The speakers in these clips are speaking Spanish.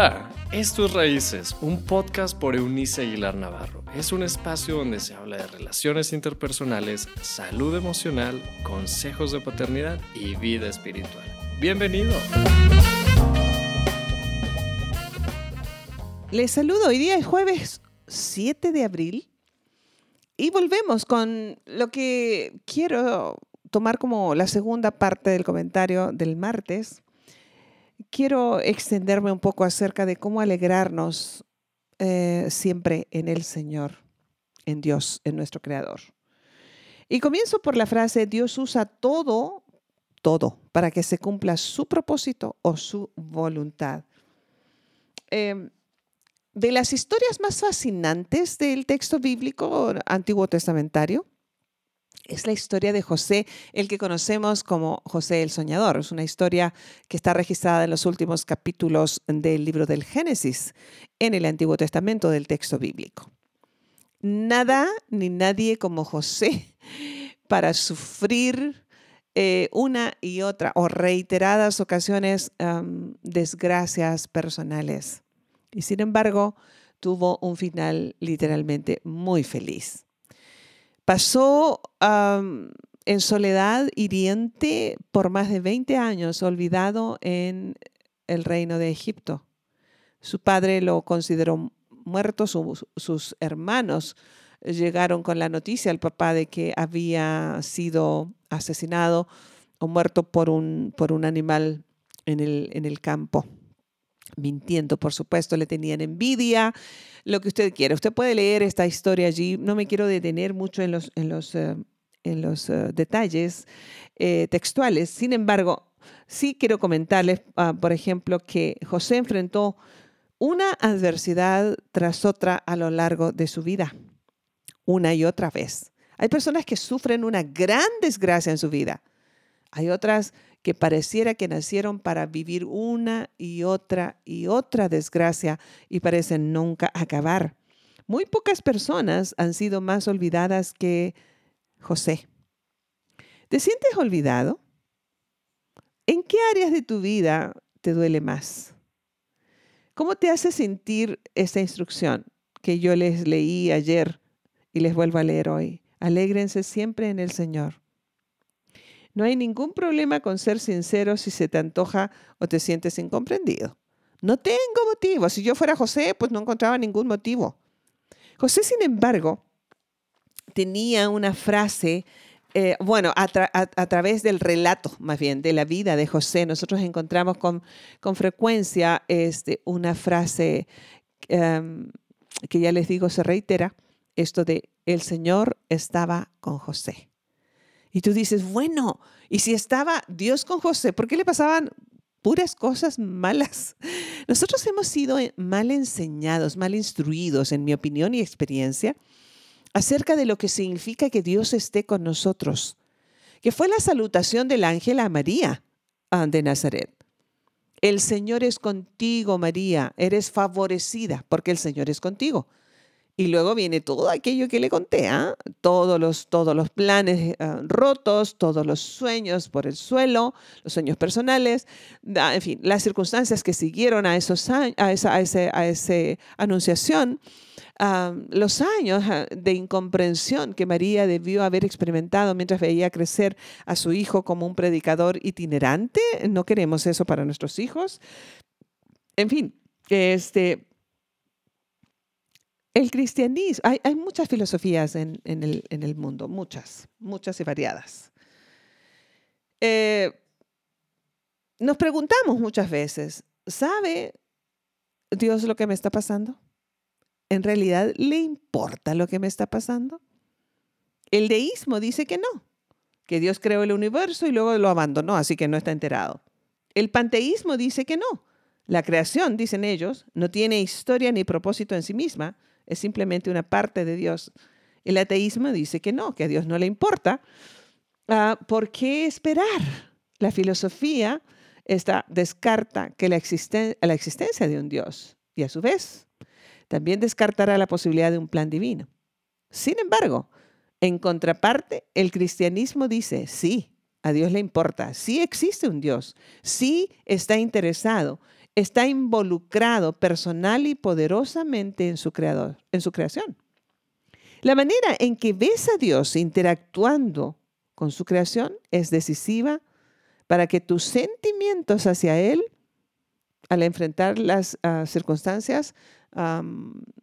Hola, esto es Raíces, un podcast por Eunice Aguilar Navarro. Es un espacio donde se habla de relaciones interpersonales, salud emocional, consejos de paternidad y vida espiritual. Bienvenido. Les saludo, hoy día es jueves 7 de abril y volvemos con lo que quiero tomar como la segunda parte del comentario del martes quiero extenderme un poco acerca de cómo alegrarnos eh, siempre en el Señor, en Dios, en nuestro Creador. Y comienzo por la frase, Dios usa todo, todo, para que se cumpla su propósito o su voluntad. Em, de las historias más fascinantes del texto bíblico antiguo testamentario, es la historia de José, el que conocemos como José el Soñador. Es una historia que está registrada en los últimos capítulos del libro del Génesis, en el Antiguo Testamento del texto bíblico. Nada ni nadie como José para sufrir eh, una y otra o reiteradas ocasiones desgracias personales. Y sin embargo, tuvo un final literalmente muy feliz. Pasó en soledad hiriente por más de 20 años, olvidado en el reino de Egipto. Su padre lo consideró muerto, sus hermanos llegaron con la noticia al papá de que había sido asesinado o muerto por un, por un animal en el, en el campo mintiendo, por supuesto, le tenían envidia, lo que usted quiera. Usted puede leer esta historia allí. No me quiero detener mucho en los, en los, eh, en los eh, detalles eh, textuales. Sin embargo, sí quiero comentarles, ah, por ejemplo, que José enfrentó una adversidad tras otra a lo largo de su vida, una y otra vez. Hay personas que sufren una gran desgracia en su vida. Hay otras que pareciera que nacieron para vivir una y otra y otra desgracia y parecen nunca acabar. Muy pocas personas han sido más olvidadas que José. ¿Te sientes olvidado? ¿En qué áreas de tu vida te duele más? ¿Cómo te hace sentir esta instrucción que yo les leí ayer y les vuelvo a leer hoy? Alégrense siempre en el Señor. No hay ningún problema con ser sincero si se te antoja o te sientes incomprendido. No tengo motivo. Si yo fuera José, pues no encontraba ningún motivo. José, sin embargo, tenía una frase, eh, bueno, a, través del relato, más bien, de la vida de José, nosotros encontramos con, con frecuencia este, una frase em, que ya les digo se reitera, esto de el Señor estaba con José. Y tú dices, bueno, ¿y si estaba Dios con José? ¿Por qué le pasaban puras cosas malas? Nosotros hemos sido eh, mal enseñados, mal instruidos, en mi opinión y experiencia, acerca de lo que significa que Dios esté con nosotros, que fue la salutación del ángel a María ah, de Nazaret. El Señor es contigo, María, eres favorecida porque el Señor es contigo. Y luego viene todo aquello que le conté, ¿ah? todos, los, todos los planes ah, rotos, todos los sueños por el suelo, los sueños personales, en fin, las circunstancias que siguieron a, esos, a, esa, ese, a ese anunciación, ah, los años de incomprensión que María debió haber experimentado mientras veía crecer a su hijo como un predicador itinerante. No queremos eso para nuestros hijos. En fin, este, el cristianismo, hay, muchas filosofías en, el, mundo, muchas, muchas y variadas. Eh, nos preguntamos muchas veces, ¿sabe Dios lo que me está pasando? ¿En realidad le importa lo que me está pasando? El deísmo dice que no, que Dios creó el universo y luego lo abandonó, así que no está enterado. El panteísmo dice que no. La creación, dicen ellos, no tiene historia ni propósito en sí misma, es simplemente una parte de Dios. El ateísmo dice que no, que a Dios no le importa. Ah, ¿Por qué esperar? La filosofía está, descarta que la, la existencia de un Dios y a su vez también descartará la posibilidad de un plan divino. Sin embargo, en contraparte, el cristianismo dice, sí, a Dios le importa, sí existe un Dios, sí está interesado está involucrado personal y poderosamente en su, creador, en su creación. La manera en que ves a Dios interactuando con su creación es decisiva para que tus sentimientos hacia Él, al enfrentar las ah, circunstancias,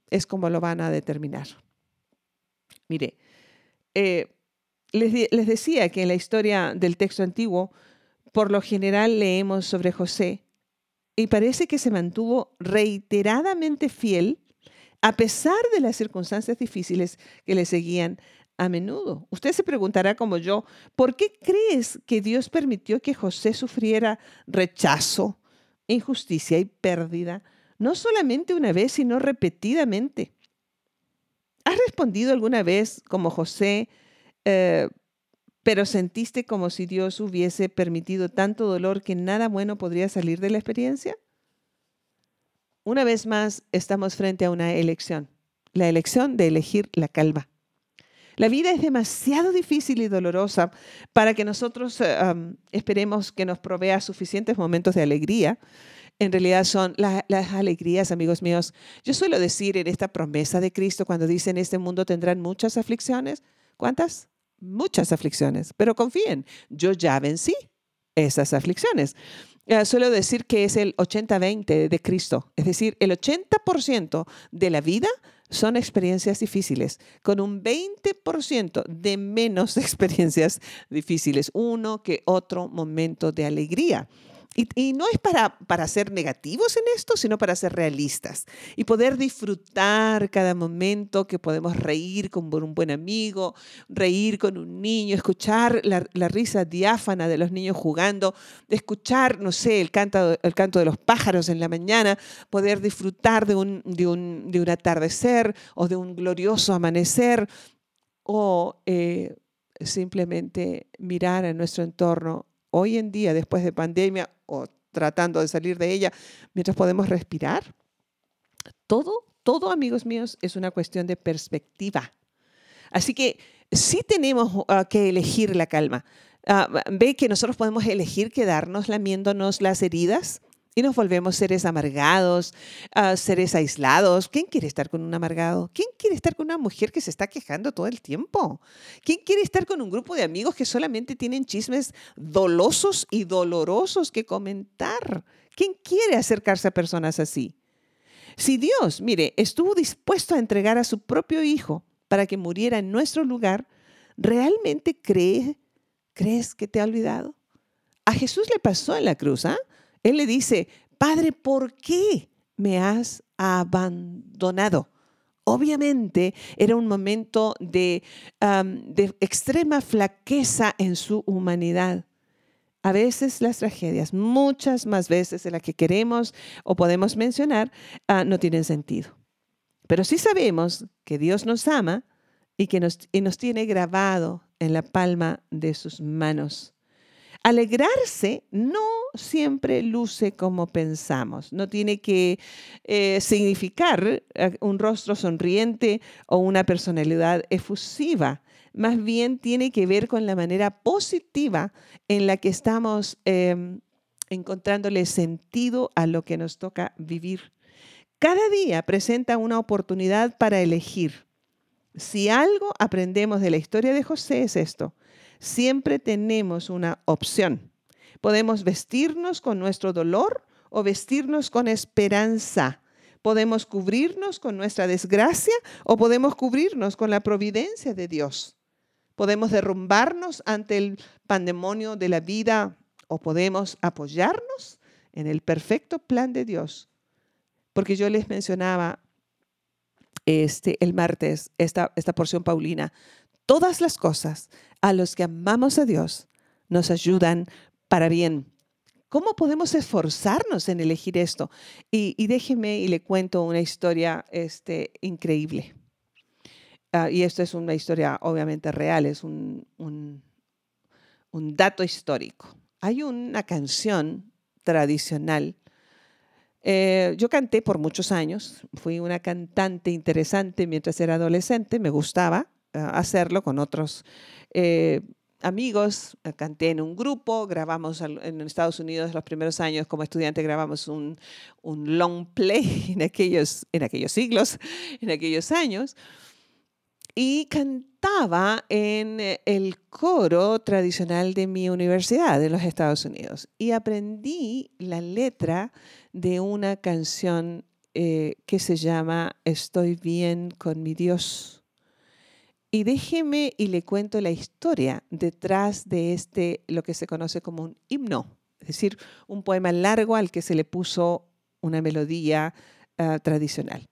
es como lo van a determinar. Mire, eh, les, les decía que en la historia del texto antiguo, por lo general leemos sobre José y parece que se mantuvo reiteradamente fiel a pesar de las circunstancias difíciles que le seguían a menudo. Usted se preguntará como yo, ¿por qué crees que Dios permitió que José sufriera rechazo, injusticia y pérdida, no solamente una vez, sino repetidamente? ¿Has respondido alguna vez como José, eh, pero sentiste como si Dios hubiese permitido tanto dolor que nada bueno podría salir de la experiencia? Una vez más, estamos frente a una elección, la elección de elegir la calma. La vida es demasiado difícil y dolorosa para que nosotros eh, esperemos que nos provea suficientes momentos de alegría. En realidad son las alegrías, amigos míos. Yo suelo decir en esta promesa de Cristo cuando dice en este mundo tendrán muchas aflicciones. ¿Cuántas? Muchas aflicciones, pero confíen, yo ya vencí esas aflicciones. Eh, suelo decir que es el 80-20 de Cristo, es decir, el 80% de la vida son experiencias difíciles, con un 20% de menos experiencias difíciles, uno que otro momento de alegría. Y, no es para, para ser negativos en esto, sino para ser realistas y poder disfrutar cada momento que podemos reír con un buen amigo, reír con un niño, escuchar la, risa diáfana de los niños jugando, escuchar, no sé, el canto, el canto de los pájaros en la mañana, poder disfrutar de un, de un, de un atardecer o de un glorioso amanecer o eh, simplemente mirar a nuestro entorno hoy en día, después de pandemia o tratando de salir de ella, mientras podemos respirar. Todo, todo, amigos míos, es una cuestión de perspectiva. Así que sí tenemos ah, que elegir la calma. Ah, ve que nosotros podemos elegir quedarnos lamiéndonos las heridas y nos volvemos seres amargados, uh, seres aislados. ¿Quién quiere estar con un amargado? ¿Quién quiere estar con una mujer que se está quejando todo el tiempo? ¿Quién quiere estar con un grupo de amigos que solamente tienen chismes dolosos y dolorosos que comentar? ¿Quién quiere acercarse a personas así? Si Dios, mire, estuvo dispuesto a entregar a su propio Hijo para que muriera en nuestro lugar, ¿realmente cree, crees que te ha olvidado? A Jesús le pasó en la cruz, ¿ah? Él le dice, Padre, ¿por qué me has abandonado? Obviamente era un momento de, de, extrema flaqueza en su humanidad. A veces las tragedias, muchas más veces de las que queremos o podemos mencionar, ah, no tienen sentido. Pero sí sabemos que Dios nos ama y que nos, y nos tiene grabado en la palma de sus manos. Alegrarse no siempre luce como pensamos, no tiene que eh, significar eh, un rostro sonriente o una personalidad efusiva, más bien tiene que ver con la manera positiva en la que estamos em, encontrándole sentido a lo que nos toca vivir. Cada día presenta una oportunidad para elegir. Si algo aprendemos de la historia de José es esto, siempre tenemos una opción. Podemos vestirnos con nuestro dolor o vestirnos con esperanza. Podemos cubrirnos con nuestra desgracia o podemos cubrirnos con la providencia de Dios. Podemos derrumbarnos ante el pandemonio de la vida o podemos apoyarnos en el perfecto plan de Dios. Porque yo les mencionaba este, el martes esta, esta porción paulina todas las cosas a los que amamos a Dios nos ayudan para bien. ¿Cómo podemos esforzarnos en elegir esto? Y, déjeme y le cuento una historia este, increíble. Ah, y esto es una historia obviamente real, es un, un, dato histórico. Hay una canción tradicional. Eh, yo canté por muchos años, fui una cantante interesante mientras era adolescente, me gustaba hacerlo con otros, eh, amigos, canté en un grupo, grabamos en Estados Unidos los primeros años como estudiante, grabamos un, un long play en aquellos, en aquellos siglos, en aquellos años, y cantaba en el coro tradicional de mi universidad de los Estados Unidos y aprendí la letra de una canción eh, que se llama Estoy bien con mi Dios. Y déjeme y le cuento la historia detrás de este, lo que se conoce como un himno, es decir, un poema largo al que se le puso una melodía ah, tradicional.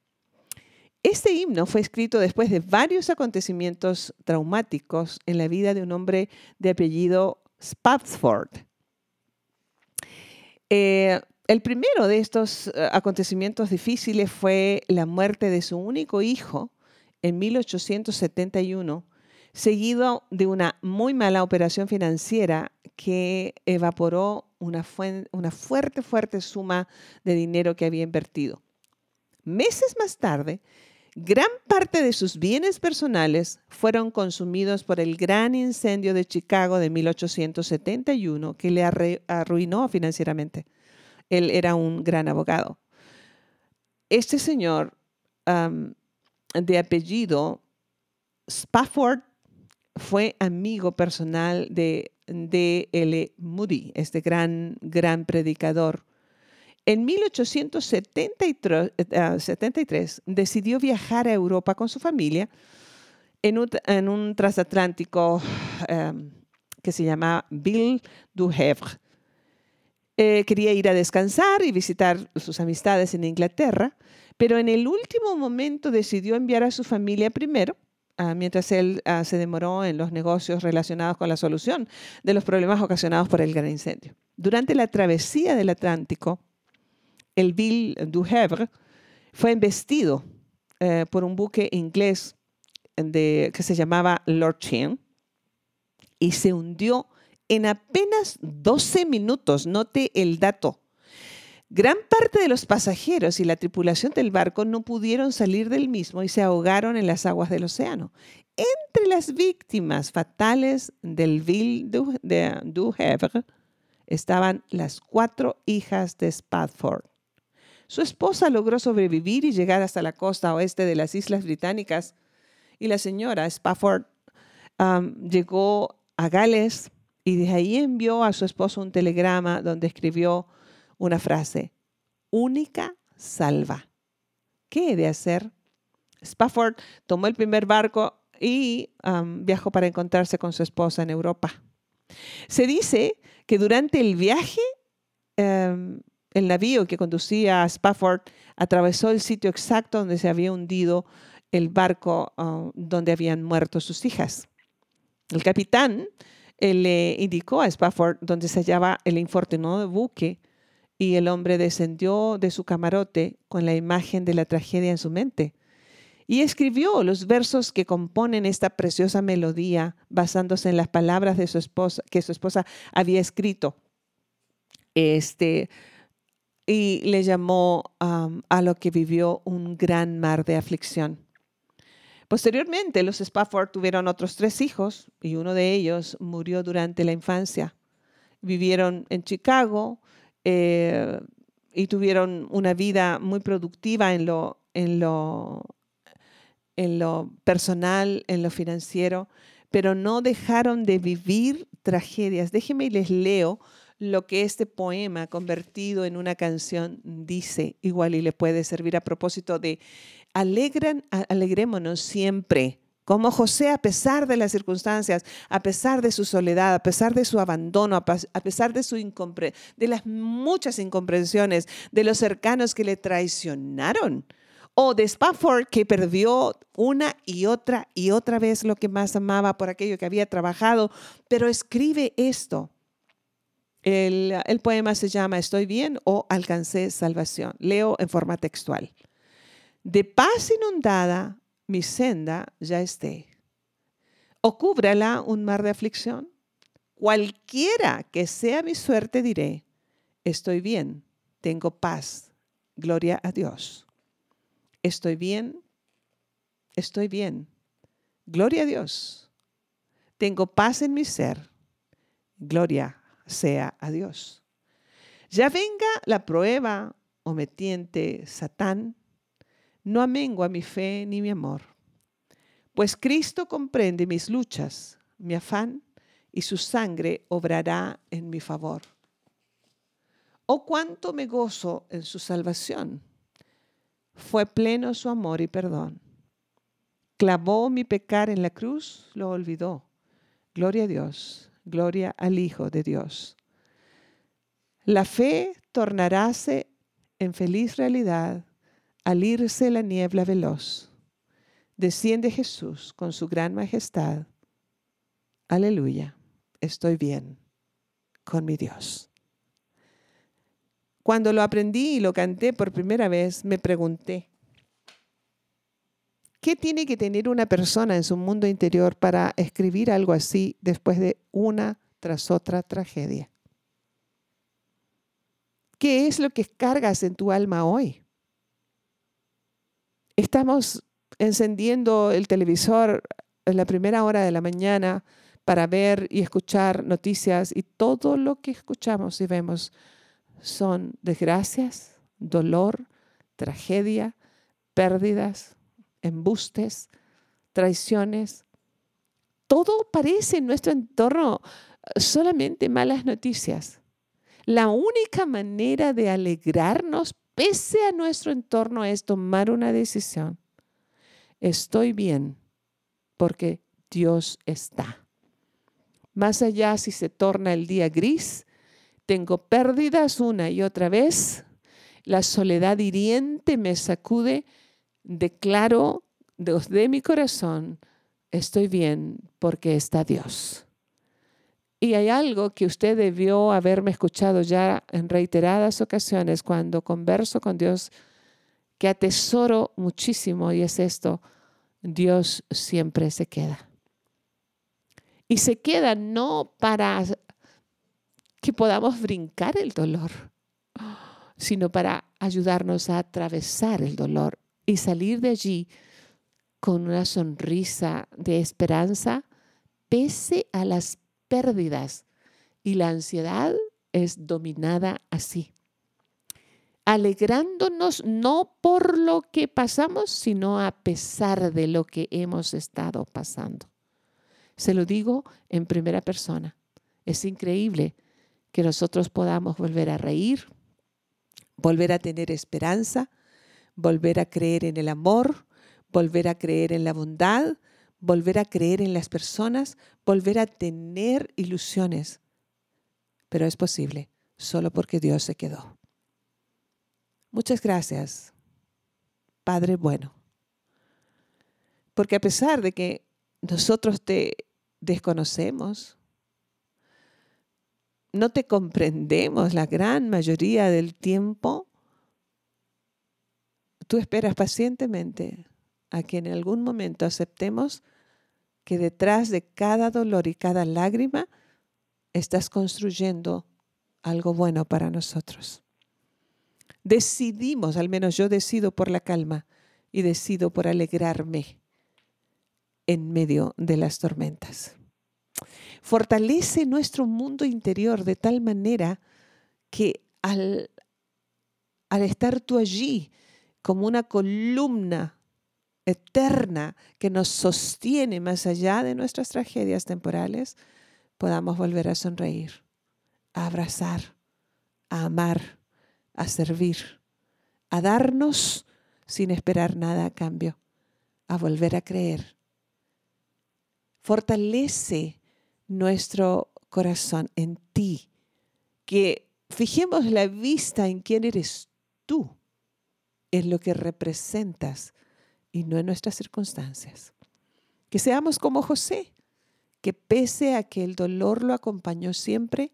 Este himno fue escrito después de varios acontecimientos traumáticos en la vida de un hombre de apellido Spafford. Eh, el primero de estos eh, acontecimientos difíciles fue la muerte de su único hijo en 1871, seguido de una muy mala operación financiera que evaporó una, fuerte, fuerte suma de dinero que había invertido. Meses más tarde, gran parte de sus bienes personales fueron consumidos por el gran incendio de Chicago de 1871 que le arruinó financieramente. Él era un gran abogado. Este señor de apellido Spafford fue amigo personal de D. L. Moody, este gran, gran predicador. En 1873 eh, decidió viajar a Europa con su familia en un, transatlántico em, que se llama Bill du Havre. Eh, quería ir a descansar y visitar sus amistades en Inglaterra, pero en el último momento decidió enviar a su familia primero, ah, mientras él ah, se demoró en los negocios relacionados con la solución de los problemas ocasionados por el gran incendio. Durante la travesía del Atlántico, el Ville du Havre fue embestido eh, por un buque inglés que se llamaba Lord Chen y se hundió en apenas 12 minutos. Note el dato. Gran parte de los pasajeros y la tripulación del barco no pudieron salir del mismo y se ahogaron en las aguas del océano. Entre las víctimas fatales del Ville du, de, du Havre estaban las cuatro hijas de Spafford. Su esposa logró sobrevivir y llegar hasta la costa oeste de las Islas Británicas y la señora Spafford llegó a Gales y de ahí envió a su esposo un telegrama donde escribió una frase, única salva. ¿Qué he de hacer? Spafford tomó el primer barco y viajó para encontrarse con su esposa en Europa. Se dice que durante el viaje, em, el navío que conducía a Spafford atravesó el sitio exacto donde se había hundido el barco ah, donde habían muerto sus hijas. El capitán le indicó a Spafford donde se hallaba el infortunado buque y el hombre descendió de su camarote con la imagen de la tragedia en su mente y escribió los versos que componen esta preciosa melodía basándose en las palabras de su esposa que su esposa había escrito. Este y le llamó a lo que vivió un gran mar de aflicción. Posteriormente, los Spafford tuvieron otros tres hijos y uno de ellos murió durante la infancia. Vivieron en Chicago eh, y tuvieron una vida muy productiva en lo, en, lo, en lo personal, en lo financiero, pero no dejaron de vivir tragedias. Déjenme y les leo lo que este poema convertido en una canción dice, igual y le puede servir a propósito de alegran, alegrémonos siempre. Como José, a pesar de las circunstancias, a pesar de su soledad, a pesar de su abandono, a pesar de, su de las muchas incomprensiones, de los cercanos que le traicionaron, o de Spafford que perdió una y otra y otra vez lo que más amaba por aquello que había trabajado, pero escribe esto. El, el poema se llama Estoy bien o Alcancé salvación. Leo en forma textual. De paz inundada mi senda ya esté. O cúbrala un mar de aflicción. Cualquiera que sea mi suerte diré, estoy bien, tengo paz, gloria a Dios. Estoy bien, estoy bien, gloria a Dios. Tengo paz en mi ser. Gloria sea a Dios. Ya venga la prueba o me tiente Satán, no amengo a mi fe ni mi amor, pues Cristo comprende mis luchas, mi afán, y su sangre obrará en mi favor. Oh, cuánto me gozo en su salvación. Fue pleno su amor y perdón. Clavó mi pecar en la cruz, lo olvidó. Gloria a Dios, gloria al Hijo de Dios. La fe tornaráse en feliz realidad al irse la niebla veloz. Desciende Jesús con su gran majestad. Aleluya, estoy bien con mi Dios. Cuando lo aprendí y lo canté por primera vez, me pregunté, ¿qué tiene que tener una persona en su mundo interior para escribir algo así después de una tras otra tragedia? ¿Qué es lo que cargas en tu alma hoy? Estamos encendiendo el televisor en la primera hora de la mañana para ver y escuchar noticias y todo lo que escuchamos y vemos son desgracias, dolor, tragedia, pérdidas, embustes, traiciones. Todo parece en nuestro entorno solamente malas noticias. La única manera de alegrarnos pese a nuestro entorno es tomar una decisión. Estoy bien porque Dios está. Más allá si se torna el día gris, tengo pérdidas una y otra vez. La soledad hiriente me sacude. Declaro de mi corazón, estoy bien porque está Dios. Y hay algo que usted debió haberme escuchado ya en reiteradas ocasiones cuando converso con Dios, que atesoro muchísimo y es esto, Dios siempre se queda. Y se queda no para que podamos brincar el dolor, sino para ayudarnos a atravesar el dolor y salir de allí con una sonrisa de esperanza pese a las pérdidas. Y la ansiedad es dominada así, alegrándonos no por lo que pasamos, sino a pesar de lo que hemos estado pasando. Se lo digo en primera persona. Es increíble que nosotros podamos volver a reír, volver a tener esperanza, volver a creer en el amor, volver a creer en la bondad, volver a creer en las personas, volver a tener ilusiones. Pero es posible, solo porque Dios se quedó. Muchas gracias, Padre bueno. Porque a pesar de que nosotros te desconocemos, no te comprendemos la gran mayoría del tiempo, tú esperas pacientemente a que en algún momento aceptemos que detrás de cada dolor y cada lágrima estás construyendo algo bueno para nosotros. Decidimos, al menos yo decido por la calma y decido por alegrarme en medio de las tormentas. Fortalece nuestro mundo interior de tal manera que al, al estar tú allí como una columna eterna que nos sostiene más allá de nuestras tragedias temporales, podamos volver a sonreír, a abrazar, a amar, a servir, a darnos sin esperar nada a cambio, a volver a creer. Fortalece nuestro corazón en ti, que fijemos la vista en quién eres tú, en lo que representas y no en nuestras circunstancias. Que seamos como José, que pese a que el dolor lo acompañó siempre,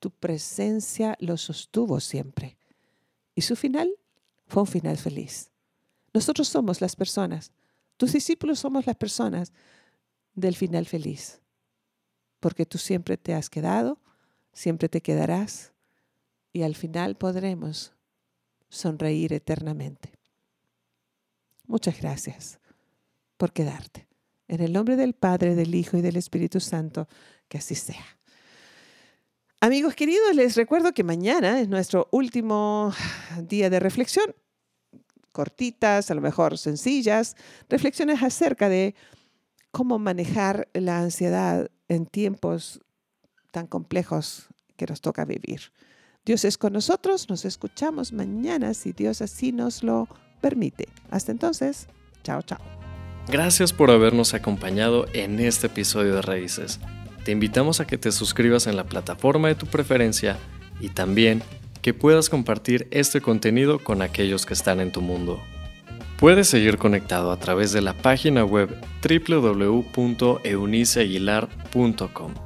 tu presencia lo sostuvo siempre. Y su final fue un final feliz. Nosotros somos las personas, tus discípulos somos las personas del final feliz porque tú siempre te has quedado, siempre te quedarás y al final podremos sonreír eternamente. Muchas gracias por quedarte. En el nombre del Padre, del Hijo y del Espíritu Santo, que así sea. Amigos queridos, les recuerdo que mañana es nuestro último día de reflexión. Cortitas, a lo mejor sencillas, reflexiones acerca de cómo manejar la ansiedad en tiempos tan complejos que nos toca vivir. Dios es con nosotros, nos escuchamos mañana si Dios así nos lo permite. Hasta entonces, chao, chao. Gracias por habernos acompañado en este episodio de Raíces. Te invitamos a que te suscribas en la plataforma de tu preferencia y también que puedas compartir este contenido con aquellos que están en tu mundo. Puedes seguir conectado a través de la página web www.euniceaguilar.com.